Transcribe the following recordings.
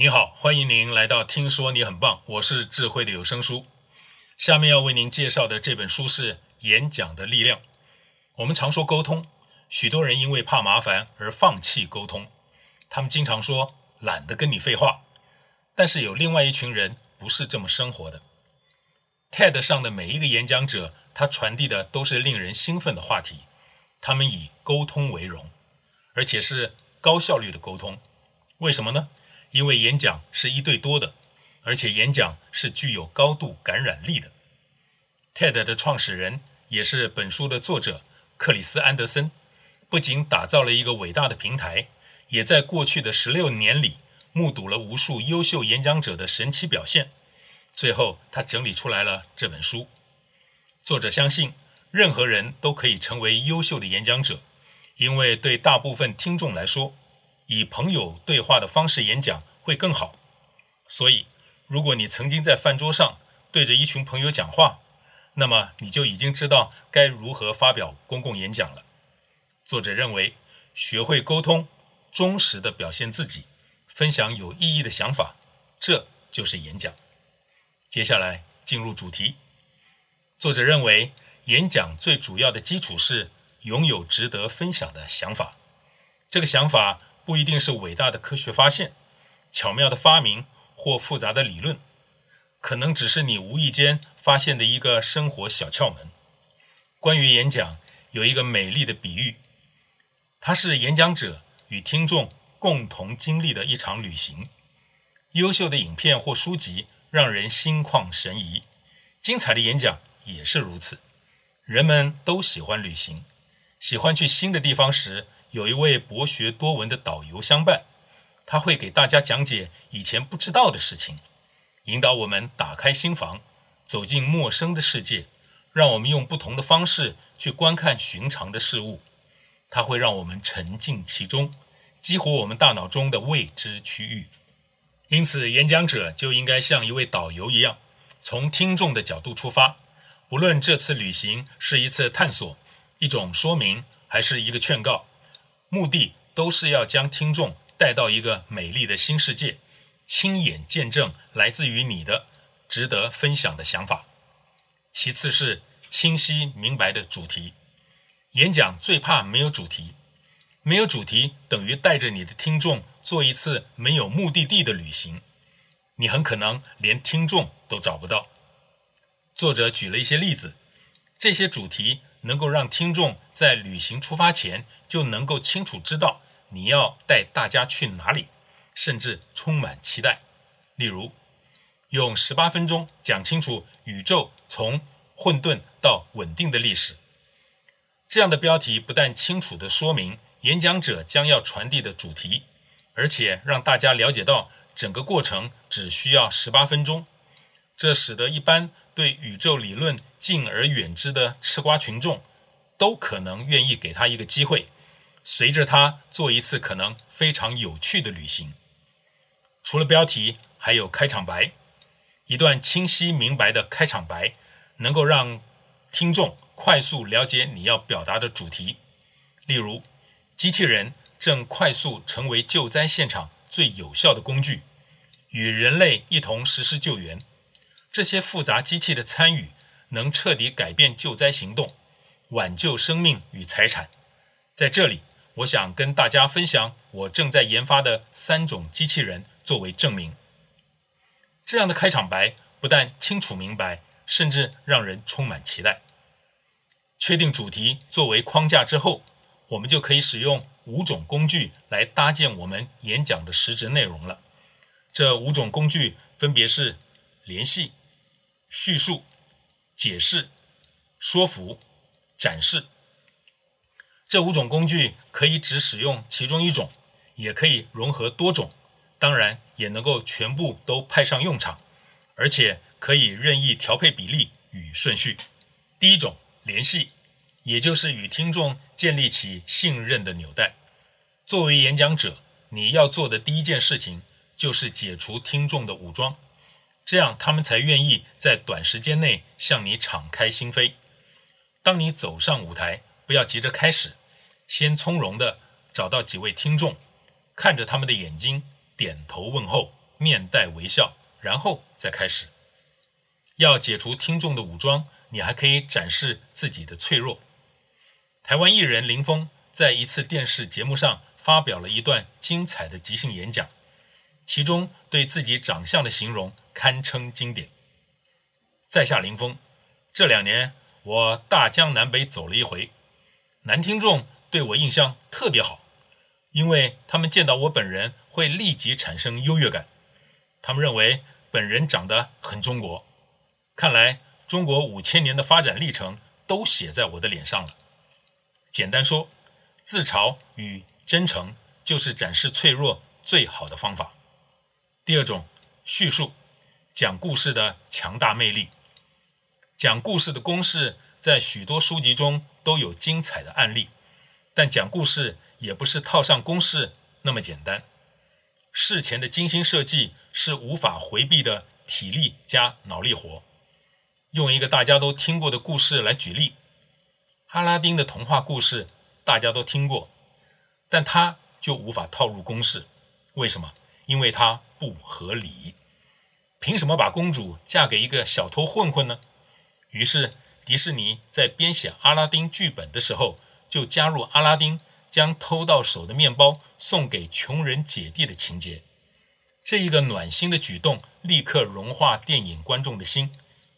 你好，欢迎您来到听说你很棒，我是智慧的有声书。下面要为您介绍的这本书是《演讲的力量》。我们常说沟通，许多人因为怕麻烦而放弃沟通，他们经常说懒得跟你废话。但是有另外一群人不是这么生活的。TED 上的每一个演讲者，他传递的都是令人兴奋的话题，他们以沟通为荣，而且是高效率的沟通。为什么呢？因为演讲是一对多的，而且演讲是具有高度感染力的。TED 的创始人也是本书的作者克里斯·安德森，不仅打造了一个伟大的平台，也在过去的十六年里目睹了无数优秀演讲者的神奇表现。最后，他整理出来了这本书。作者相信，任何人都可以成为优秀的演讲者，因为对大部分听众来说，以朋友对话的方式演讲会更好，所以如果你曾经在饭桌上对着一群朋友讲话，那么你就已经知道该如何发表公共演讲了。作者认为，学会沟通，忠实地表现自己，分享有意义的想法，这就是演讲。接下来进入主题。作者认为，演讲最主要的基础是拥有值得分享的想法，这个想法。不一定是伟大的科学发现、巧妙的发明或复杂的理论，可能只是你无意间发现的一个生活小窍门。关于演讲，有一个美丽的比喻，它是演讲者与听众共同经历的一场旅行。优秀的影片或书籍让人心旷神怡，精彩的演讲也是如此。人们都喜欢旅行，喜欢去新的地方时。有一位博学多闻的导游相伴，他会给大家讲解以前不知道的事情，引导我们打开心房，走进陌生的世界，让我们用不同的方式去观看寻常的事物。他会让我们沉浸其中，激活我们大脑中的未知区域。因此，演讲者就应该像一位导游一样，从听众的角度出发，不论这次旅行是一次探索、一种说明，还是一个劝告。目的都是要将听众带到一个美丽的新世界，亲眼见证来自于你的值得分享的想法。其次是清晰明白的主题。演讲最怕没有主题，没有主题等于带着你的听众做一次没有目的地的旅行，你很可能连听众都找不到。作者举了一些例子，这些主题。能够让听众在旅行出发前就能够清楚知道你要带大家去哪里，甚至充满期待。例如，用十八分钟讲清楚宇宙从混沌到稳定的历史。这样的标题不但清楚地说明演讲者将要传递的主题，而且让大家了解到整个过程只需要十八分钟。这使得一般对宇宙理论敬而远之的吃瓜群众，都可能愿意给他一个机会，随着他做一次可能非常有趣的旅行。除了标题，还有开场白，一段清晰明白的开场白，能够让听众快速了解你要表达的主题。例如，机器人正快速成为救灾现场最有效的工具，与人类一同实施救援。这些复杂机器的参与，能彻底改变救灾行动，挽救生命与财产。在这里，我想跟大家分享我正在研发的三种机器人作为证明。这样的开场白不但清楚明白，甚至让人充满期待。确定主题作为框架之后，我们就可以使用五种工具来搭建我们演讲的实质内容了。这五种工具分别是联系。叙述、解释、说服、展示，这五种工具可以只使用其中一种，也可以融合多种，当然也能够全部都派上用场，而且可以任意调配比例与顺序。第一种，联系，也就是与听众建立起信任的纽带。作为演讲者，你要做的第一件事情就是解除听众的武装。这样，他们才愿意在短时间内向你敞开心扉。当你走上舞台，不要急着开始，先从容地找到几位听众，看着他们的眼睛，点头问候，面带微笑，然后再开始。要解除听众的武装，你还可以展示自己的脆弱。台湾艺人林峰在一次电视节目上发表了一段精彩的即兴演讲，其中对自己长相的形容堪称经典。在下林峰，这两年我大江南北走了一回，男听众对我印象特别好，因为他们见到我本人会立即产生优越感，他们认为本人长得很中国，看来中国五千年的发展历程都写在我的脸上了。简单说，自嘲与真诚就是展示脆弱最好的方法。第二种，叙述，讲故事的强大魅力。讲故事的公式在许多书籍中都有精彩的案例，但讲故事也不是套上公式那么简单。事前的精心设计是无法回避的体力加脑力活。用一个大家都听过的故事来举例。阿拉丁的童话故事大家都听过，但它就无法套入公式。为什么？因为它不合理。凭什么把公主嫁给一个小偷混混呢？于是迪士尼在编写阿拉丁剧本的时候，就加入阿拉丁将偷到手的面包送给穷人姐弟的情节。这一个暖心的举动立刻融化电影观众的心，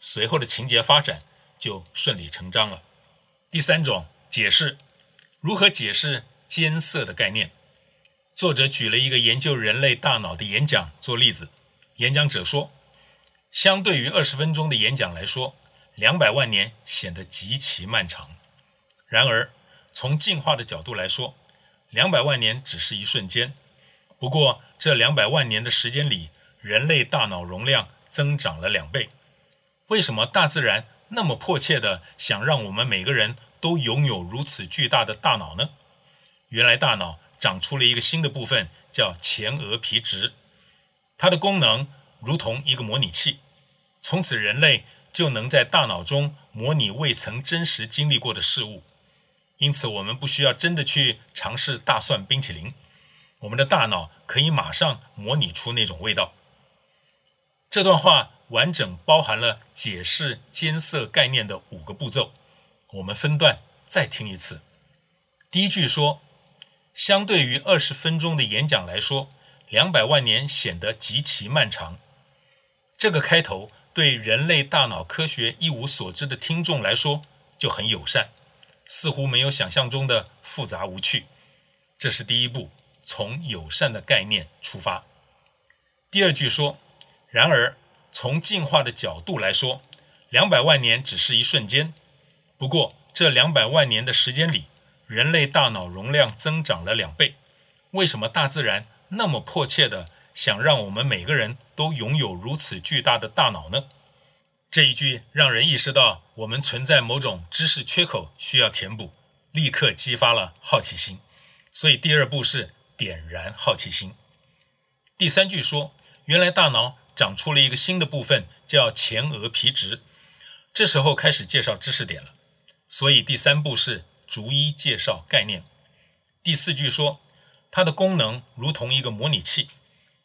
随后的情节发展就顺理成章了。第三种解释，如何解释艰涩的概念？作者举了一个研究人类大脑的演讲做例子。演讲者说，相对于二十分钟的演讲来说，两百万年显得极其漫长。然而，从进化的角度来说，两百万年只是一瞬间。不过，这两百万年的时间里，人类大脑容量增长了两倍。为什么大自然那么迫切地想让我们每个人都拥有如此巨大的大脑呢？原来大脑长出了一个新的部分，叫前额皮质，它的功能如同一个模拟器。从此，人类就能在大脑中模拟未曾真实经历过的事物。因此，我们不需要真的去尝试大蒜冰淇淋，我们的大脑可以马上模拟出那种味道。这段话。完整包含了解释艰涩概念的五个步骤，我们分段再听一次。第一句说，相对于二十分钟的演讲来说，两百万年显得极其漫长。这个开头对人类大脑科学一无所知的听众来说就很友善，似乎没有想象中的复杂无趣。这是第一步，从友善的概念出发。第二句说，然而。从进化的角度来说，两百万年只是一瞬间。不过，这两百万年的时间里，人类大脑容量增长了两倍。为什么大自然那么迫切的想让我们每个人都拥有如此巨大的大脑呢？这一句让人意识到我们存在某种知识缺口需要填补，立刻激发了好奇心。所以，第二步是点燃好奇心。第三句说，原来大脑。长出了一个新的部分，叫前额皮质。这时候开始介绍知识点了，所以第三步是逐一介绍概念。第四句说，它的功能如同一个模拟器，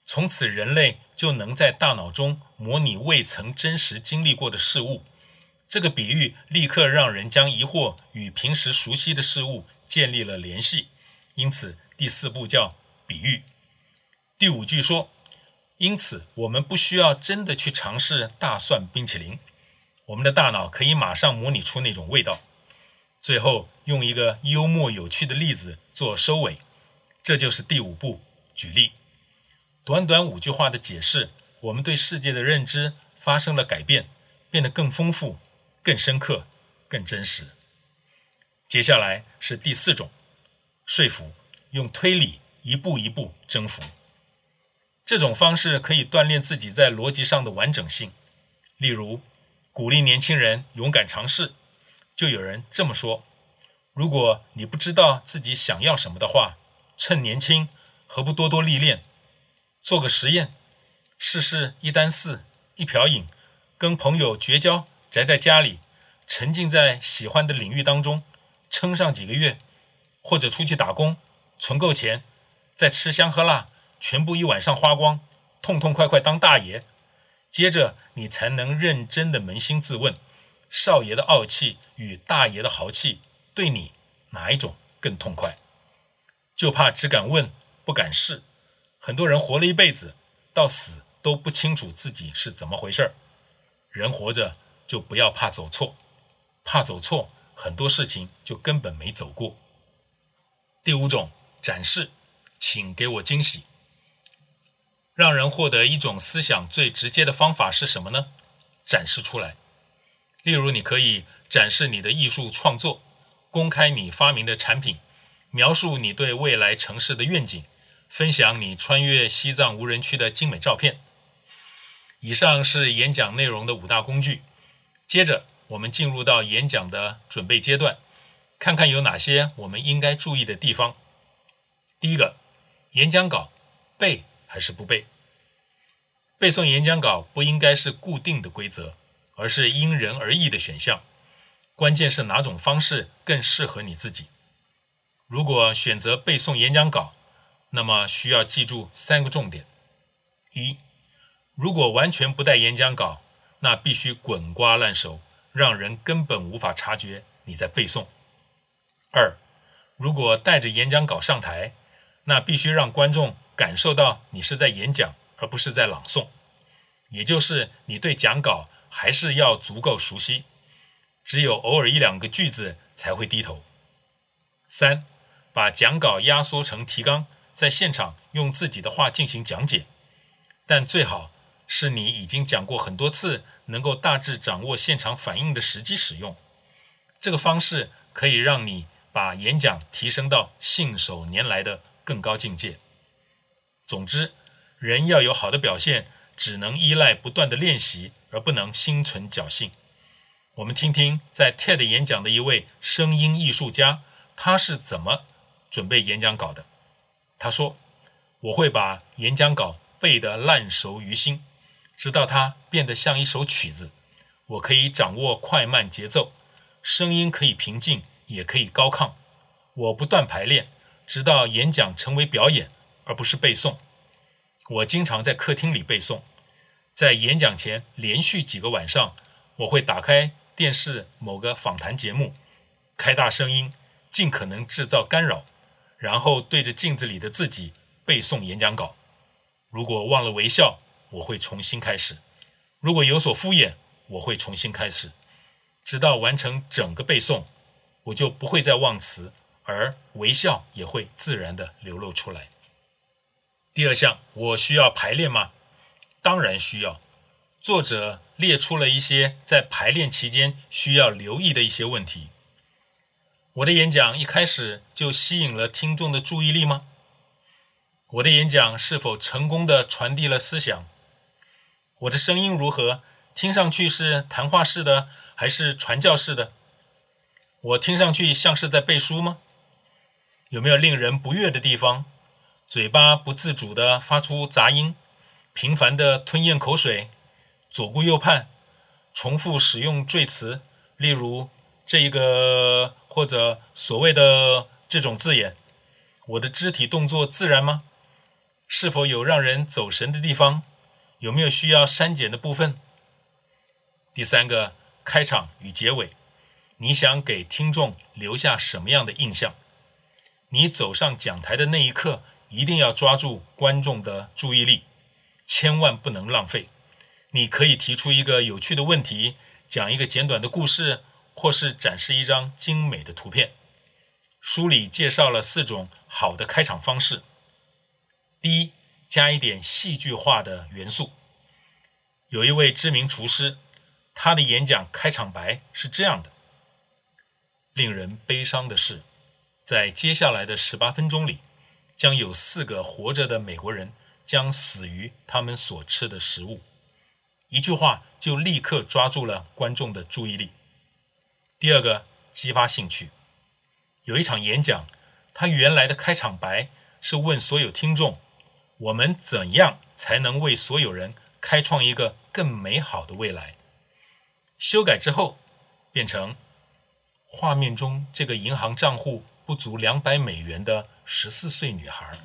从此人类就能在大脑中模拟未曾真实经历过的事物。这个比喻立刻让人将疑惑与平时熟悉的事物建立了联系，因此第四步叫比喻。第五句说。因此，我们不需要真的去尝试大蒜冰淇淋，我们的大脑可以马上模拟出那种味道。最后，用一个幽默有趣的例子做收尾，这就是第五步。举例，短短五句话的解释，我们对世界的认知发生了改变，变得更丰富、更深刻、更真实。接下来是第四种，说服，用推理一步一步征服。这种方式可以锻炼自己在逻辑上的完整性，例如鼓励年轻人勇敢尝试。就有人这么说：如果你不知道自己想要什么的话，趁年轻，何不多多历练，做个实验，试试一单四一瓢饮，跟朋友绝交，宅在家里，沉浸在喜欢的领域当中，撑上几个月，或者出去打工，存够钱，再吃香喝辣。全部一晚上花光，痛痛快快当大爷。接着，你才能认真的扪心自问：少爷的傲气与大爷的豪气，对你哪一种更痛快？就怕只敢问不敢试。很多人活了一辈子，到死都不清楚自己是怎么回事儿。人活着就不要怕走错，怕走错，很多事情就根本没走过。第五种，展示，请给我惊喜。让人获得一种思想最直接的方法是什么呢？展示出来。例如，你可以展示你的艺术创作，公开你发明的产品，描述你对未来城市的愿景，分享你穿越西藏无人区的精美照片。以上是演讲内容的五大工具。接着，我们进入到演讲的准备阶段，看看有哪些我们应该注意的地方。第一个，演讲稿背还是不背？背诵演讲稿不应该是固定的规则，而是因人而异的选项。关键是哪种方式更适合你自己。如果选择背诵演讲稿，那么需要记住三个重点：一，如果完全不带演讲稿，那必须滚瓜烂熟，让人根本无法察觉你在背诵；二，如果带着演讲稿上台，那必须让观众感受到你是在演讲。而不是在朗诵，也就是你对讲稿还是要足够熟悉，只有偶尔一两个句子才会低头。三，把讲稿压缩成提纲，在现场用自己的话进行讲解，但最好是你已经讲过很多次，能够大致掌握现场反应的时机使用。这个方式可以让你把演讲提升到信手拈来的更高境界。总之。人要有好的表现，只能依赖不断的练习，而不能心存侥幸。我们听听在 TED 演讲的一位声音艺术家，他是怎么准备演讲稿的。他说：“我会把演讲稿背得烂熟于心，直到它变得像一首曲子。我可以掌握快慢节奏，声音可以平静，也可以高亢。我不断排练，直到演讲成为表演，而不是背诵。”我经常在客厅里背诵，在演讲前连续几个晚上，我会打开电视某个访谈节目，开大声音，尽可能制造干扰，然后对着镜子里的自己背诵演讲稿。如果忘了微笑，我会重新开始；如果有所敷衍，我会重新开始，直到完成整个背诵，我就不会再忘词，而微笑也会自然地流露出来。第二项，我需要排练吗？当然需要。作者列出了一些在排练期间需要留意的一些问题。我的演讲一开始就吸引了听众的注意力吗？我的演讲是否成功地传递了思想？我的声音如何？听上去是谈话式的，还是传教式的？我听上去像是在背书吗？有没有令人不悦的地方？嘴巴不自主地发出杂音，频繁地吞咽口水，左顾右盼，重复使用赘词，例如这一个或者所谓的这种字眼。我的肢体动作自然吗？是否有让人走神的地方？有没有需要删减的部分？第三个，开场与结尾，你想给听众留下什么样的印象？你走上讲台的那一刻。一定要抓住观众的注意力，千万不能浪费。你可以提出一个有趣的问题，讲一个简短的故事，或是展示一张精美的图片。书里介绍了四种好的开场方式。第一，加一点戏剧化的元素。有一位知名厨师，他的演讲开场白是这样的：令人悲伤的是，在接下来的十八分钟里。将有四个活着的美国人将死于他们所吃的食物，一句话就立刻抓住了观众的注意力。第二个，激发兴趣。有一场演讲，他原来的开场白是问所有听众：“我们怎样才能为所有人开创一个更美好的未来？”修改之后，变成画面中这个银行账户不足两百美元的。十四岁女孩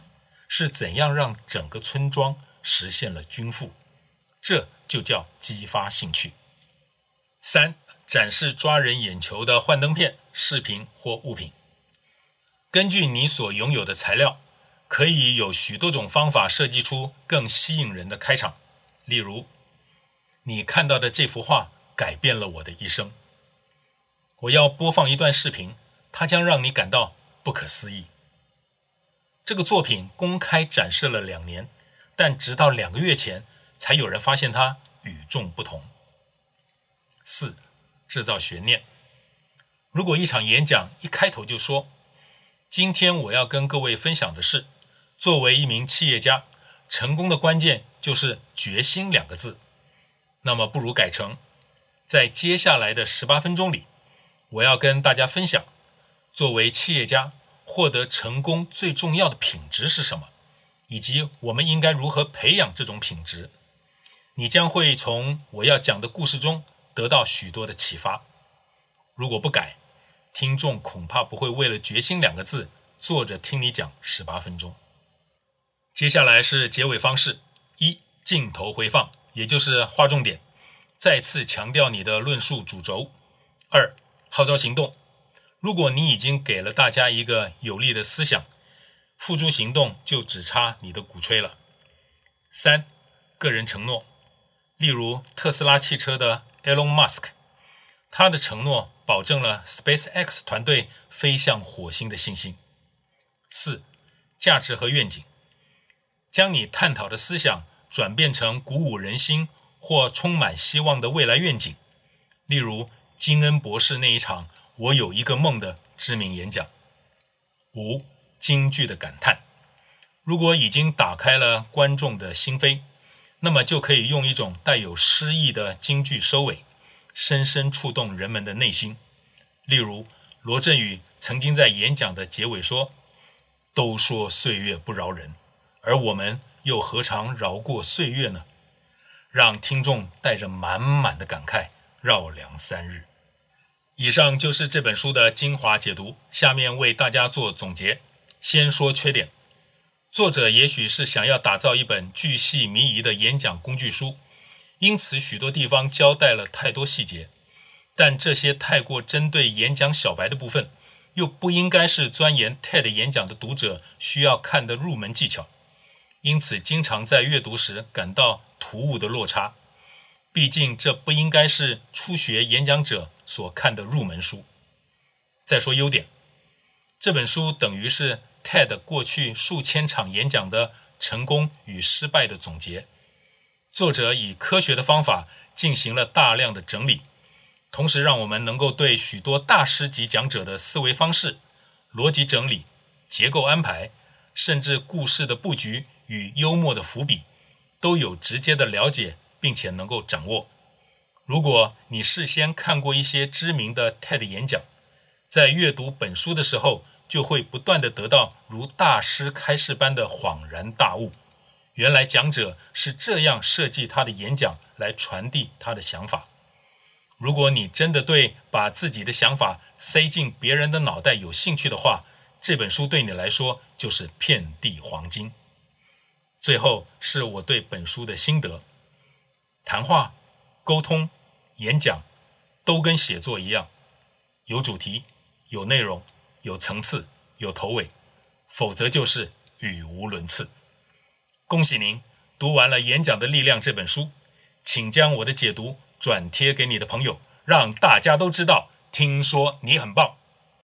是怎样让整个村庄实现了均富，这就叫激发兴趣。三、展示抓人眼球的幻灯片、视频或物品。根据你所拥有的材料，可以有许多种方法设计出更吸引人的开场。例如，你看到的这幅画改变了我的一生。我要播放一段视频，它将让你感到不可思议。这个作品公开展示了两年，但直到两个月前才有人发现它与众不同。四、制造悬念。如果一场演讲一开头就说：“今天我要跟各位分享的是，作为一名企业家，成功的关键就是决心两个字。”那么不如改成，在接下来的十八分钟里。我要跟大家分享，作为企业家获得成功最重要的品质是什么，以及我们应该如何培养这种品质。你将会从我要讲的故事中得到许多的启发。如果不改，听众恐怕不会为了“决心”两个字坐着听你讲十八分钟。接下来是结尾方式：一、镜头回放，也就是划重点，再次强调你的论述主轴；二、号召行动。如果你已经给了大家一个有力的思想，付诸行动就只差你的鼓吹了。三、个人承诺。例如特斯拉汽车的 Elon Musk，他的承诺保证了 SpaceX 团队飞向火星的信心。四、价值和愿景。将你探讨的思想转变成鼓舞人心或充满希望的未来愿景。例如。金恩博士那一场“我有一个梦”的知名演讲。五、京剧的感叹。如果已经打开了观众的心扉，那么就可以用一种带有诗意的京剧收尾，深深触动人们的内心。例如，罗振宇曾经在演讲的结尾说：“都说岁月不饶人，而我们又何尝饶过岁月呢？”让听众带着满满的感慨。绕梁三日。以上就是这本书的精华解读，下面为大家做总结。先说缺点，作者也许是想要打造一本巨细靡遗的演讲工具书，因此许多地方交代了太多细节。但这些太过针对演讲小白的部分，又不应该是钻研 TED 演讲的读者需要看的入门技巧，因此经常在阅读时感到突兀的落差。毕竟，这不应该是初学演讲者所看的入门书。再说优点，这本书等于是 TED 过去数千场演讲的成功与失败的总结。作者以科学的方法进行了大量的整理，同时让我们能够对许多大师级讲者的思维方式、逻辑整理、结构安排，甚至故事的布局与幽默的伏笔，都有直接的了解。并且能够掌握。如果你事先看过一些知名的 TED 演讲，在阅读本书的时候，就会不断地得到如大师开示般的恍然大悟。原来讲者是这样设计他的演讲来传递他的想法。如果你真的对把自己的想法塞进别人的脑袋有兴趣的话，这本书对你来说就是遍地黄金。最后是我对本书的心得。谈话、沟通、演讲，都跟写作一样，有主题、有内容、有层次、有头尾，否则就是语无伦次。恭喜您读完了《演讲的力量》这本书，请将我的解读转贴给你的朋友，让大家都知道。听说你很棒。